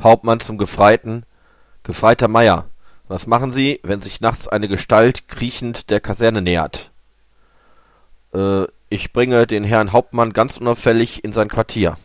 Hauptmann zum Gefreiten: Gefreiter Meier, was machen Sie, wenn sich nachts eine Gestalt kriechend der Kaserne nähert? Äh, ich bringe den Herrn Hauptmann ganz unauffällig in sein Quartier